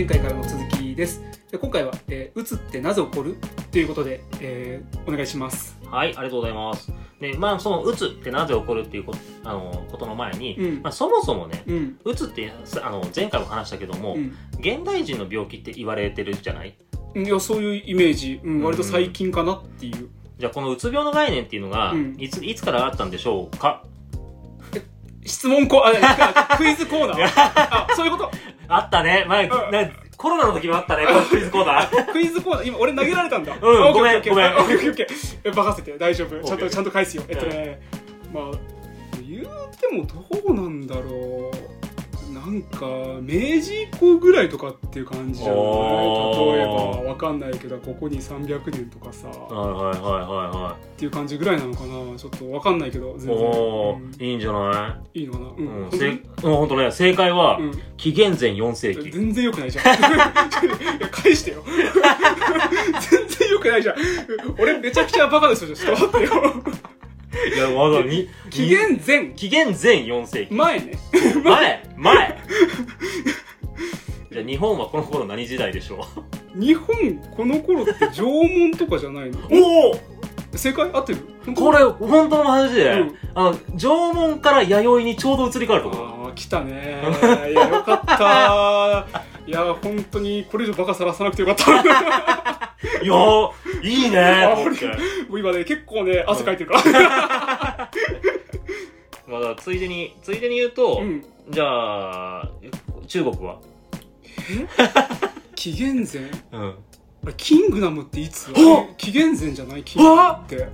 前回からの続きです。で今回は、えー、うつってなぜ起こる？ということで、えー、お願いします。はい、ありがとうございます。で、まあ、その、うつってなぜ起こるっていうこと、あの、ことの前に、うん。まあ、そもそもね、うん。うつって、さあの、前回も話したけども、うん。現代人の病気って言われてるじゃない？いやそういうイメージ、うん、割と最近かなっていう、じゃあ、このうつ病の概念っていうのが、うん。いつ、いつからあったんでしょうか？質問コああクイズコーナー？あそういうこと？あったね。前、うん。ねコロナの時もあったね、このクイズコーナー。クイズコーナー。今俺投げられたんだ。うんごめんごめんオッケーオッケーオッケーえ任せて。大丈夫。ちゃんとちゃんと返すよ。えっとね。まあ言うてもどうなんだろうなんか明治以降ぐらいとかっていう感じじゃない？例えばわかんないけどここに300年とかさはいはいはいはっていう感じぐらいなのかな？ちょっとわかんないけどいはい。全然、おうんー、いいんじゃない？いいのかな？うん、うん、本当に？せうん、ほんとね、正解は、うん。紀元前4世紀。全然良くないじゃん。いや返してよ。全然良くないじゃん。俺めちゃくちゃバカですよちょっと待ってよ。いや、まだに、紀元前。紀元前4世紀。前ね。前前。じゃあ日本はこの頃何時代でしょ日本この頃って縄文とかじゃないの？う おお。正解合ってる？これ本当の話で、うん。あの縄文から弥生にちょうど移り変わるところ。ああ来たね。いやよかった。いや本当にこれ以上バカさらさなくてよかった。いやーいいねもう今ね結構ね汗かいてるから。まあだついでについでに言うと、うんじゃあ中国は？紀元前？うん。あれキングダムっていつあ紀元前じゃないキングダムって。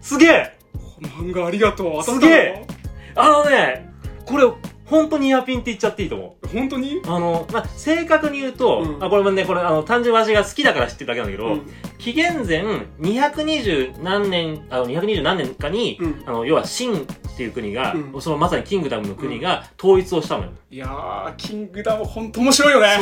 すげえ！漫画ありがとう。当たったの？すげえ！あのねこれ本当にイヤピンって言っちゃっていいと思う。本当に？あの、まあ、正確に言うと、うん。あこれもね、これ、あの、単純に私が好きだから知ってるだけなんだけど、うん。紀元前220何年、あの、220何年かに、うん。あの、要は、秦っていう国が、うん。そのまさにキングダムの国が統一をしたのよ。いやーキングダム本当面白いよね。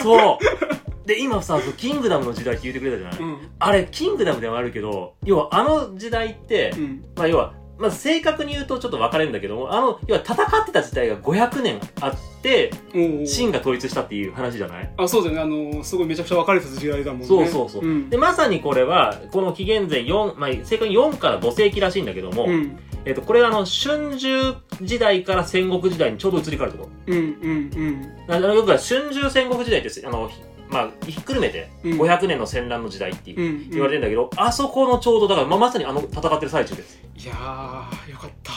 そう。そう。で、今さ、そうキングダムの時代って言ってくれたじゃない、うん。あれ、キングダムではあるけど、要は、あの時代って、うん。まあ、要は、まず正確に言うとちょっと分かれるんだけども、あの、要は戦ってた時代が500年あって、秦が統一したっていう話じゃない？あそうだよね。あのすごいめちゃくちゃ分かれてた時代だもんね。そうそうそう。うん。で、まさにこれは、この紀元前4、まあ、正確に4から5世紀らしいんだけども、うん。えっと、これはあの、春秋時代から戦国時代にちょうど移り変わるとこ。うんうんろ。なよくは春秋戦国時代って、あの、ひまあ、ひっくるめて、うん500年の戦乱の時代って言われてんだけど、あそこのちょうど、だから、まあ、まさにあの、戦ってる最中です。いやーよかった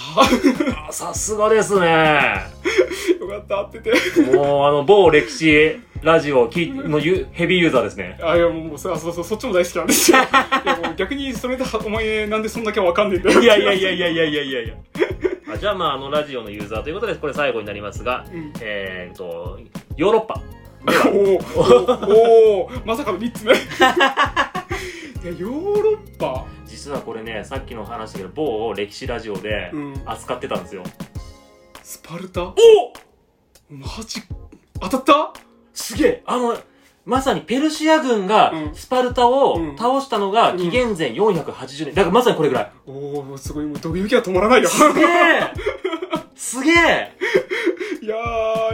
あさすがですね。よかったっててもう、あの、某歴史ラジオきのユ ヘビーユーザーですね。あいやもうそうそうそうそっちも大好きなんですよいやもう逆にそれでお前なんでそんだけわかんねえんだよいやいやいやいやいやいやいやいや。あじゃあ、まあ、あの、ラジオのユーザーということで、これ最後になりますが、うんえー、っと、ヨーロッパ。おーおまさかの3つ目。いやヨーロッパ？実はこれね、さっきの話だけど、某歴史ラジオでうん。扱ってたんですよ。スパルタ？お！マジ？当たった？すげえ！あの、まさにペルシア軍がうん。スパルタをうん。倒したのがうん。紀元前480年。だからまさにこれぐらい。おおすごい。もうドキドキが止まらないよ。すげえ！すげえ！いやー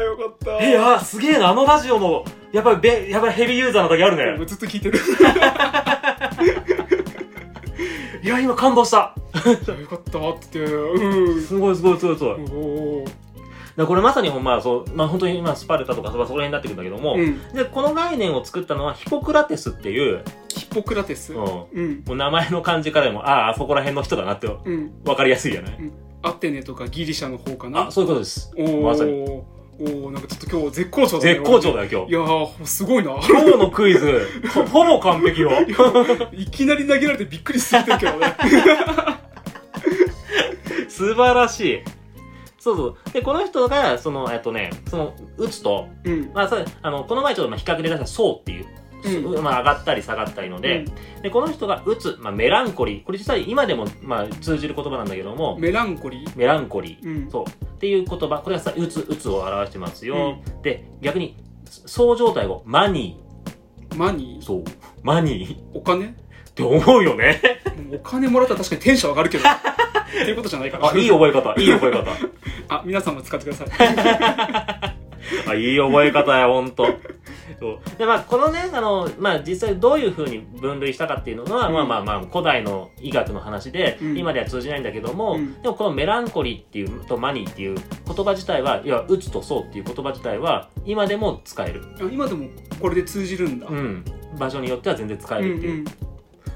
った。え、や、すげえな、あのラジオの、やっぱりべ、やっぱりヘビーユーザーの時あるね。ずっと聞いてる。いや、今感動した。よかったってうん。すごいすごいすごいすごい。おおでこれまさにほんまあそう、まあ本当に今スパルタとかそこら辺になってくるんだけども、うん。で、この概念を作ったのはヒポクラテスっていう、ヒポクラテス？うん、もうん。う名前の漢字からでも、ああ、あそこら辺の人だなってうん。分かりやすいじゃない。アテネとかギリシャの方かな。あ、そういうことです。まさにおおなんかちょっと今日絶好調だね絶好調だよ、今日。いやーすごいな今日のクイズ、ほほぼ完璧よ。いきなり投げられてびっくりするけどね 素晴らしい。そうそう。で、この人が、その、えっとね、その、打つと、うんまあ、そうあの、この前ちょっとまあ比較で出した層っていう、うんまあ上がったり下がったりので、で、この人が打つ、まあメランコリー。これ実は今でも、まあ通じる言葉なんだけども、メランコリ？ーメランコリー。うんそう。っていう言葉、これがさ、打つ、打つを表してますよ。で、逆に、そう状態をマニマニー？そう。マニーっーお金？て思うよね。お金もらったら確かにテンション上がるけど っていうことじゃないかなあ、いい覚え方、いい覚え方。あ皆さんも使ってください あいい覚え方や、ほんと。そうで、まあ、このね、あの、まあ、実際どういうふうに分類したかっていうのは、うんまあまあまあ、古代の医学の話で、うん今では通じないんだけども、うんでもこのメランコリーっていうとマニーっていう言葉自体は、要は、うつとそうっていう言葉自体は、今でも使える。あ今でもこれで通じるんだうん。場所によっては全然使えうんるっていう。うん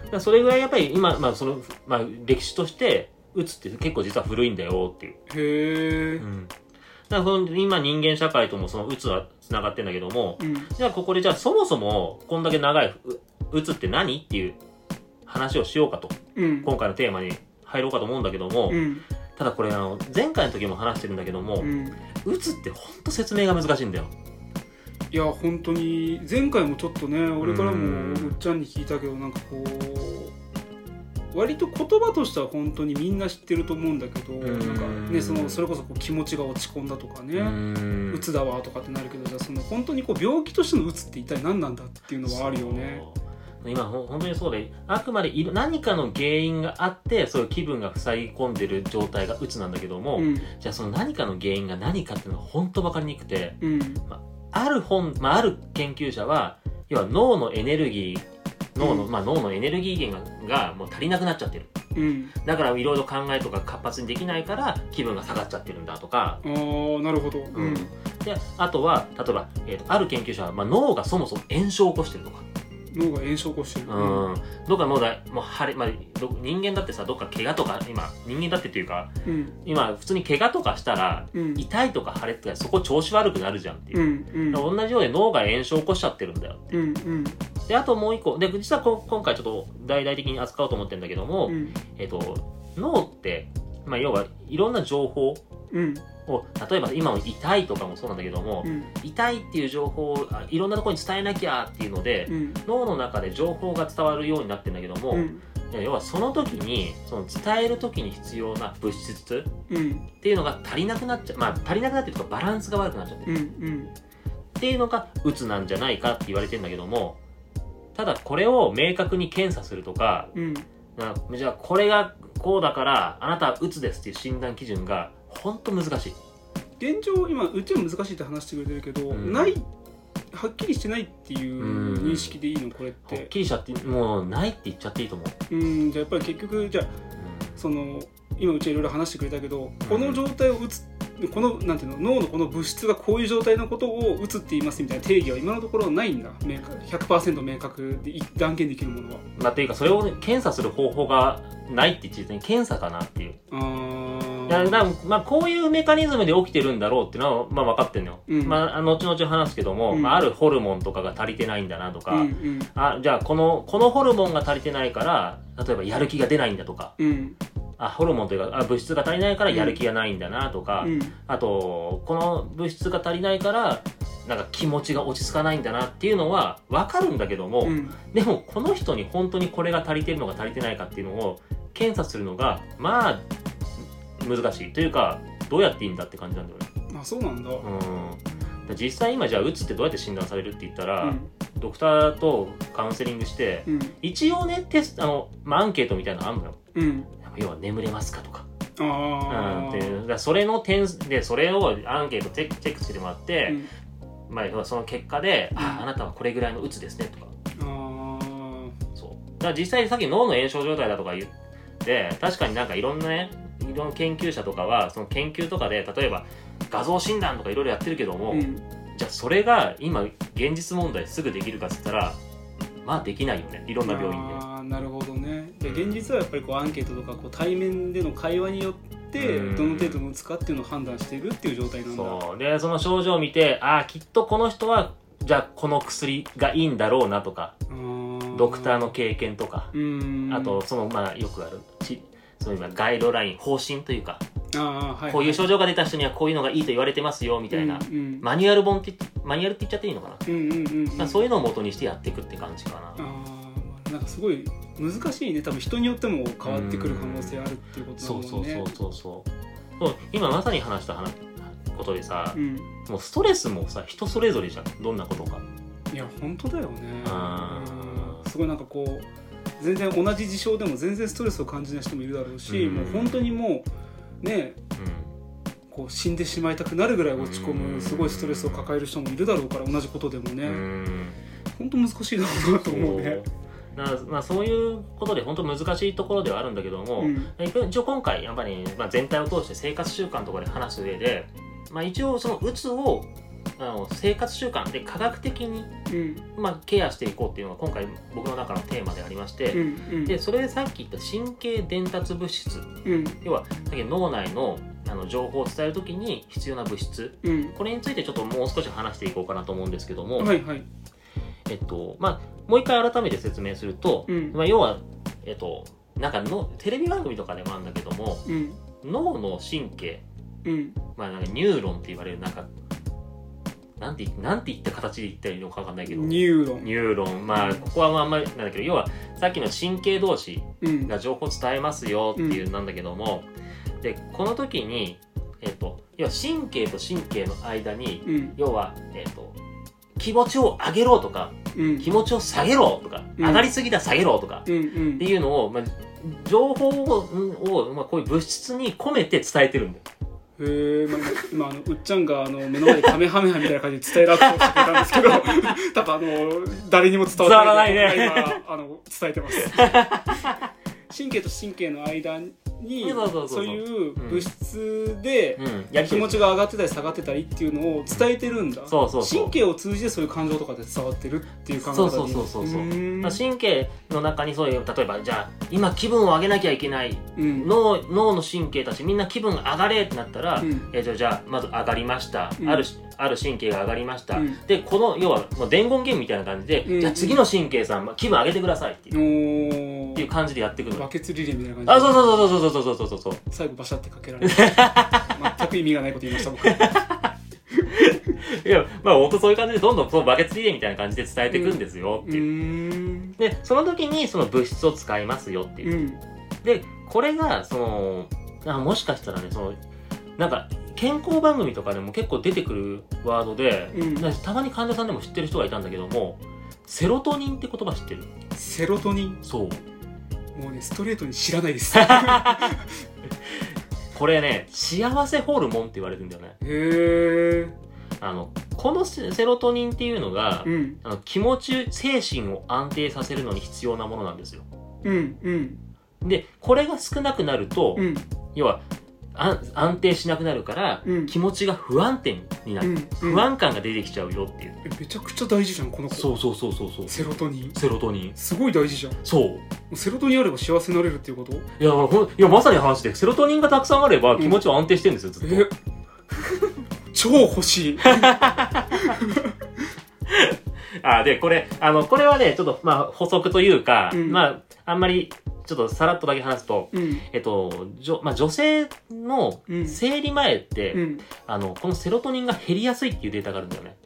だからそれぐらいやっぱり今、まあ、その、まあ、歴史として、うつって結構実は古いんだよっていう。へえうん。だから今人間社会ともそのうつは繋がってんだけども、うん。じゃあここでじゃあそもそもこんだけ長いううつって何っていう話をしようかとうん。今回のテーマに入ろうかと思うんだけども、うん。ただこれあの前回の時も話してるんだけども、うん。ってほんと説明が難しいんだよ。いや本当に前回もちょっとね俺からもうん。おっちゃんに聞いたけどなんかこう割と言葉としては本当にみんな知ってると思うんだけどん。なんかねそのそれこそこう気持ちが落ち込んだとかうねん。うつだわとかってなるけどじゃあその本当にこう病気としてのうつって一体何なんだっていうのはあるよね。今本当にそうであくまで何かの原因があってそういう気分が塞ぎ込んでる状態がうつなんだけども、うん。じゃあその何かの原因が何かっていうのは本当分かりにくくてうん。ある本、まあ、ある研究者は要は脳のエネルギー脳の、うん。まあ、脳のエネルギー源ががもう足りなくなっちゃってる。うん。だからいろいろ考えとか活発にできないから気分が下がっちゃってるんだとか、ああなるほど。うん。であとは例えば、えーとある研究者は、まあ、脳がそもそも炎症を起こしてるとか、脳が炎症を起こしてる。うん、どっか脳がもう腫れ、まあ、ど人間だってさどっか怪我とか今人間だってっていうかうん。今普通に怪我とかしたらうん。痛いとか腫れとかそこ調子悪くなるじゃんっていう。う、ん。うん。同じように脳が炎症を起こしちゃってるんだようん。うんであともう一個。で実はこ今回ちょっと大々的に扱おうと思ってるんだけども、うん。えっと脳って、まあ、要はいろんな情報うん。を例えば今の痛いとかもそうなんだけども、うん。痛いっていう情報をあいろんなところに伝えなきゃっていうので、うん。脳の中で情報が伝わるようになってるんだけども、うん。要はその時にその伝える時に必要な物質うんっていうのが足りなくなっちゃう。まあ足りなくなってるとかバランスが悪くなっちゃってる。うん。うん。っていうのがうつなんじゃないかって言われてるんだけどもただこれを明確に検査するとかうん。なじゃあこれがこうだからあなたはうつですっていう診断基準が本当難しい。現状今うちは難しいって話してくれてるけど、うん。ないはっきりしてないっていう認識でいいの？これっはってきりしちゃってもうないって言っちゃっていいと思う、うん。じゃあやっぱり結局じゃあその今うちはいろいろ話してくれたけどこの状態を打つこのなんていうの脳のこの物質がこういう状態のことを打つって言いますみたいな定義は今のところないんだ。明確100%明確でい断言できるものは。まあ、っていうかそれをね、検査する方法がないって言ってね検査かなっていうあいやだからーまあ、こういうメカニズムで起きてるんだろうっていうのは、まあ、分かってるのよ、うん。まあ、後々話すけども、うん。まあ、あるホルモンとかが足りてないんだなとか、うんうん。あじゃあこのこのホルモンが足りてないから例えばやる気が出ないんだとか。うんあホルモンというかあ物質が足りないからやる気がないんだなとか、うん。あとこの物質が足りないからなんか気持ちが落ち着かないんだなっていうのは分かるんだけども、うん。でもこの人に本当にこれが足りてるのか足りてないかっていうのを検査するのがまあ難しいというかどうやっていいんだって感じなんだよね。あそうなんだ。うん、実際今じゃあうつってどうやって診断されるって言ったら、うん。ドクターとカウンセリングして、うん。一応ねテストあの、まあ、アンケートみたいなのあるのよ。うん要は眠れますかとか,、あうん、あっていう。だそれの点でそれをアンケートチェックチェックしてもらって、うん。まあ、要はその結果で、うん。ああなたはこれぐらいのうつですねとか。そう。だ実際にさっき脳の炎症状態だとか言って確かになんかいろんなねいろんな研究者とかはその研究とかで例えば画像診断とかいろいろやってるけども、うん。じゃあそれが今現実問題すぐできるかっつったらまあできないよね。いろんな病院で。あーなるほど現実はやっぱりこうアンケートとかこう対面での会話によってうん。どの程度の打つかっていうのを判断しているっていう状態なんだ。そう。でその症状を見てああきっとこの人はじゃあこの薬がいいんだろうなとかドクターの経験とかうん。あとそのまあよくあるちそういうまあガイドライン方針というかはいこういう症状が出た人にはこういうのがいいと言われてますよみたいな、うんうん。マニュアル本ってマニュアルって言っちゃっていいのかな、うんうんうんうん。まあ、そういうのを元にしてやっていくって感じかな、なんかすごい難しいね。多分人によっても変わってくる可能性あるっていうことだそもんね。うそうそうそうそう。そう今まさに話した話ことでさ、うん。もうストレスもさ人それぞれじゃん。どんなことか。いや本当だよね。すごいなんかこう全然同じ事象でも全然ストレスを感じない人もいるだろうし、うん。もう本当にもうねうん。こう死んでしまいたくなるぐらい落ち込うんむすごいストレスを抱える人もいるだろうから同じことでもうねん。本当難しいだろうなと思うね。そうなまあ、そういうことで本当難しいところではあるんだけども、うん。一応今回やっぱり、まあ、全体を通して生活習慣とかで話す上で、まあ、一応そのうつをあの生活習慣で科学的に、うん。まあ、ケアしていこうっていうのが今回僕の中のテーマでありまして、うんうん。でそれでさっき言った神経伝達物質。うん。要はさっき脳内のあの情報を伝えるときに必要な物質。うん。これについてちょっともう少し話していこうかなと思うんですけども、はいはい。えっとまあ、もう一回改めて説明すると、うん。まあ、要は、えっと、なんかのテレビ番組とかでもあるんだけどもうん。脳の神経、うん。まあ、なんかニューロンって言われるなんかなんてなんて言った形で言ったらいいのか分かんないけど。ニューロン。ニューロン。まあここはあんまりなんだけど要はさっきの神経同士うん。が情報を伝えますよっていうなんだけども、でこの時に、えっと、要は神経と神経の間にうん。要は、えっと、気持ちを上げろとかうん気持ちを下げろとか、うん。上がりすぎだ下げろとかっていうのを、まあ、情報をを、まあ、こういう物質に込めて伝えてるんだよ。へえ、まあ、今あのうっちゃんがあの目の前でカメハメハみたいな感じで伝えるアクションをしてたんですけど 多分あの誰にも伝わらない伝わらないね。今あの伝えてます。神経と神経の間にそういう物質で気持ちが上がってたり下がってたりっていうのを伝えてるんだ。そうそうそう。神経を通じてそういう感情とかで伝わってるっていう考え方でいいそうそうそうそう。神経の中にそういう例えばじゃあ今気分を上げなきゃいけないうん。脳脳の神経たちみんな気分上がれってなったら、うん。えーじゃあじゃあまず上がりました、うん。あるある神経が上がりました、うん。でこの要はもう伝言ゲームみたいな感じで、うん。じゃあ次の神経さんまあ気分上げてくださいっていう,、おっていう感じでやっていくの。バよケツリレーみたいな感じ。であそうそうそうそうそうそうそうそうそう最後バシャってかけられて。全く意味がないこと言いました僕。いやまあ本当そういう感じでどんどんそのバケツリレーみたいな感じで伝えていくんですよ。うっていう、ーんでその時にその物質を使いますよっていう。う、ん。でこれがそのあもしかしたらねそのなんか健康番組とかでも結構出てくるワードで、うん。たまに患者さんでも知ってる人がいたんだけどもセロトニンって言葉知ってる？セロトニン？そうもうねストレートに知らないです。これね幸せホルモンって言われるんだよね。へえあのこのセセロトニンっていうのが、うん。あの気持ち精神を安定させるのに必要なものなんですよ。うんうん。でこれが少なくなると、うん。要は安安定しなくなるから、うん。気持ちが不安定になる、うん不安感が出てきちゃうよっていう、えめちゃくちゃ大事じゃんこの子。そうそうそうそうそう。セロトニン。セロトニン。すごい大事じゃん。もそう。うセロトニンあれば幸せになれるっていうこと？いやほんいやまさに話でセロトニンがたくさんあれば気持ちは安定してるんですよずっと、え？超欲しい。あでこれあのこれはねちょっとまあ補足というか、うん。まああんまりちょっとさらっとだけ話すとうん。えっとじょまあ、女性のうん。生理前って、うん。あのこのセロトニンが減りやすいっていうデータがあるんだよね。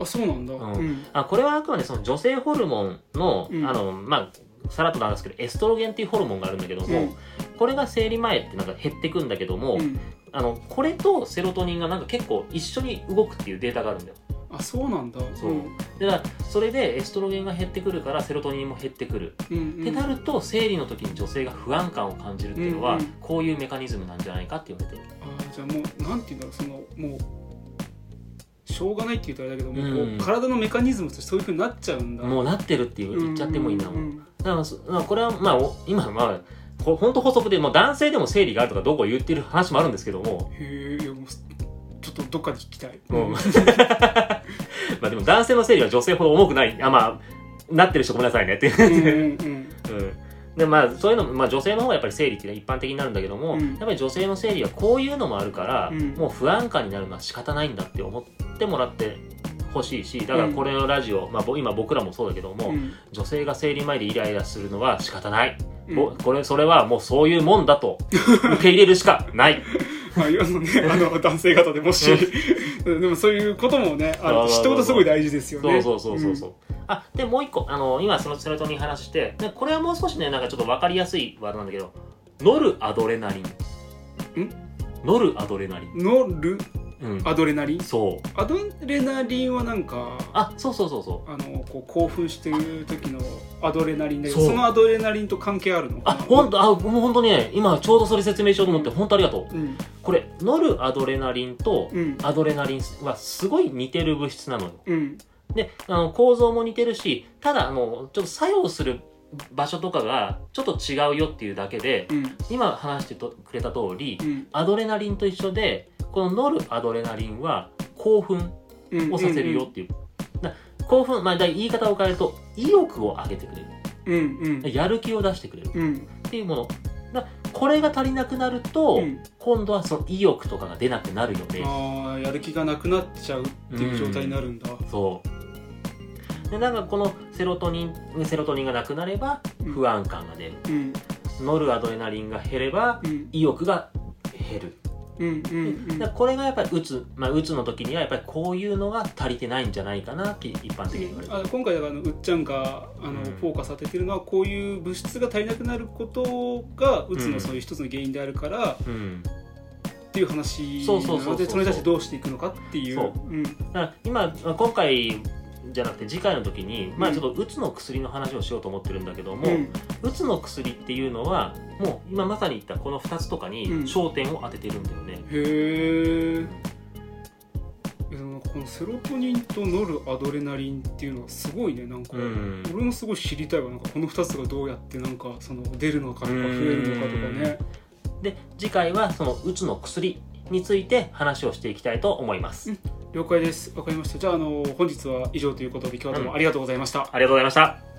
あそうなんだ。うん。うん。あこれはあくまでその女性ホルモンの,、うん。あのまあさらっとなんですけどエストロゲンっていうホルモンがあるんだけども、うん。これが生理前ってなんか減ってくんだけども、うん。あのこれとセロトニンがなんか結構一緒に動くっていうデータがあるんだよあそうなんだ。そう。だからそれでエストロゲンが減ってくるからセロトニンも減ってくる、うんうん。ってなると生理の時に女性が不安感を感じるっていうのは、うんうん。こういうメカニズムなんじゃないかって言われてる。あじゃあもうなんていうんだろうそのもうしょうがないって言ったらあれだけども、うう体のメカニズムとしてそういうふうになっちゃうんだ。もうなってるっていう言っちゃってもいいんだもん、うんだからそまあこれはまあお今まあこ本当補足でもう男性でも生理があるとかどうこう言ってる話もあるんですけども、へえいやもうちょっとどっかで聞きたい、うん まあでも男性の生理は女性ほど重くない。あまあなってる人ごめんなさいね。っていう。うんうんうん。うん。でまあそういうのも、まあ、女性の方がやっぱり生理っていうのは一般的になるんだけども、うん。やっぱり女性の生理はこういうのもあるから、うん。もう不安感になるのは仕方ないんだって思ってもらってほしいしだからこれのラジオ、まあ、ぼ今僕らもそうだけども、うん。女性が生理前でイライラするのは仕方ない、これそれはもうそういうもんだと受け入れるしかない まあ、あのね、あの男性方でもし、でもそういうこともね、あの知っておくとすごい大事ですよね。そうそうそうそうそう、あでもう一個あの今そのセロトニン話してでこれはもう少しねなんかちょっと分かりやすいワードなんだけどノルアドレナリン。ん？ノルアドレナリン。うん。ノルうん。アドレナリン？そう。アドレナリンはなんかあそうそうそうそう。あのこう興奮してる時のアドレナリンだけどそう。そのアドレナリンと関係あるのあ本当あもう本当にね今ちょうどそれ説明しようと思って、うん本当ありがとう。うん。これノルアドレナリンとうん。アドレナリンはすごい似てる物質なのよ。うん。であの構造も似てるしただあのちょっと作用する場所とかがちょっと違うよっていうだけでうん。今話してとくれた通りうん。アドレナリンと一緒でこのノルアドレナリンは興奮うんをさせるよっていう、だ興奮まあだ言い方を変えると意欲を上げてくれうんるやる気を出してくれる。うん。うんっていうもの。だこれが足りなくなると、うん。今度はその意欲とかが出なくなるよね。ああやる気がなくなっちゃうっていう状態になるんだ。そう。でなんかこのセロトニンセロトニンがなくなればうん。不安感が出る、うん。ノルアドレナリンが減ればうん。意欲が減る、うんうんうん。だこれがやっぱりうつ、まあ、うつの時にはやっぱりこういうのが足りてないんじゃないかなって一般的に言われて。るあ今回だからあのうっちゃん。があの、うんフォーカス当ててるのはこういう物質が足りなくなることがうつのそういう一つの原因であるから、うん。っていう話そうそうそうそうなのでそれに対してどうしていくのかっていう。そうん。だから今今回じゃなくて次回の時に、まあ、ちょっとうつの薬の話をしようと思ってるんだけども、うつの薬っていうのはもう今まさに言ったこの2つとかにうん。焦点を当ててるんだよね、へえなんかこのセロトニンとノルアドレナリンっていうのはすごいね。なんか、うん。俺もすごい知りたいわ。なんかこの2つがどうやってなんかその出るのかとか増えるのかとかね。で次回はそのうつの薬について話をしていきたいと思います、了解です。わかりました。じゃああの本日は以上ということで今日はどうもありがとうございました、ありがとうございました